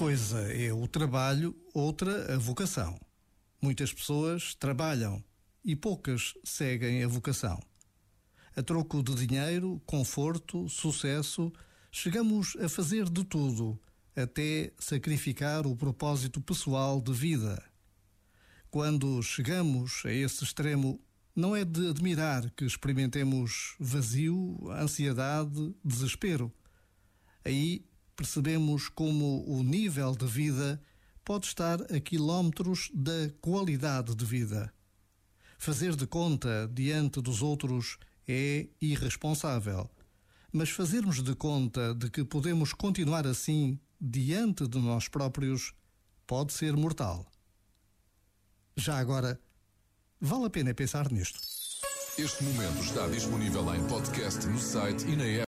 coisa é o trabalho, outra a vocação. Muitas pessoas trabalham e poucas seguem a vocação. A troco de dinheiro, conforto, sucesso, chegamos a fazer de tudo, até sacrificar o propósito pessoal de vida. Quando chegamos a esse extremo, não é de admirar que experimentemos vazio, ansiedade, desespero. Aí percebemos como o nível de vida pode estar a quilómetros da qualidade de vida. Fazer de conta diante dos outros é irresponsável, mas fazermos de conta de que podemos continuar assim diante de nós próprios pode ser mortal. Já agora, vale a pena pensar nisto. Este momento está disponível em podcast no site e na app.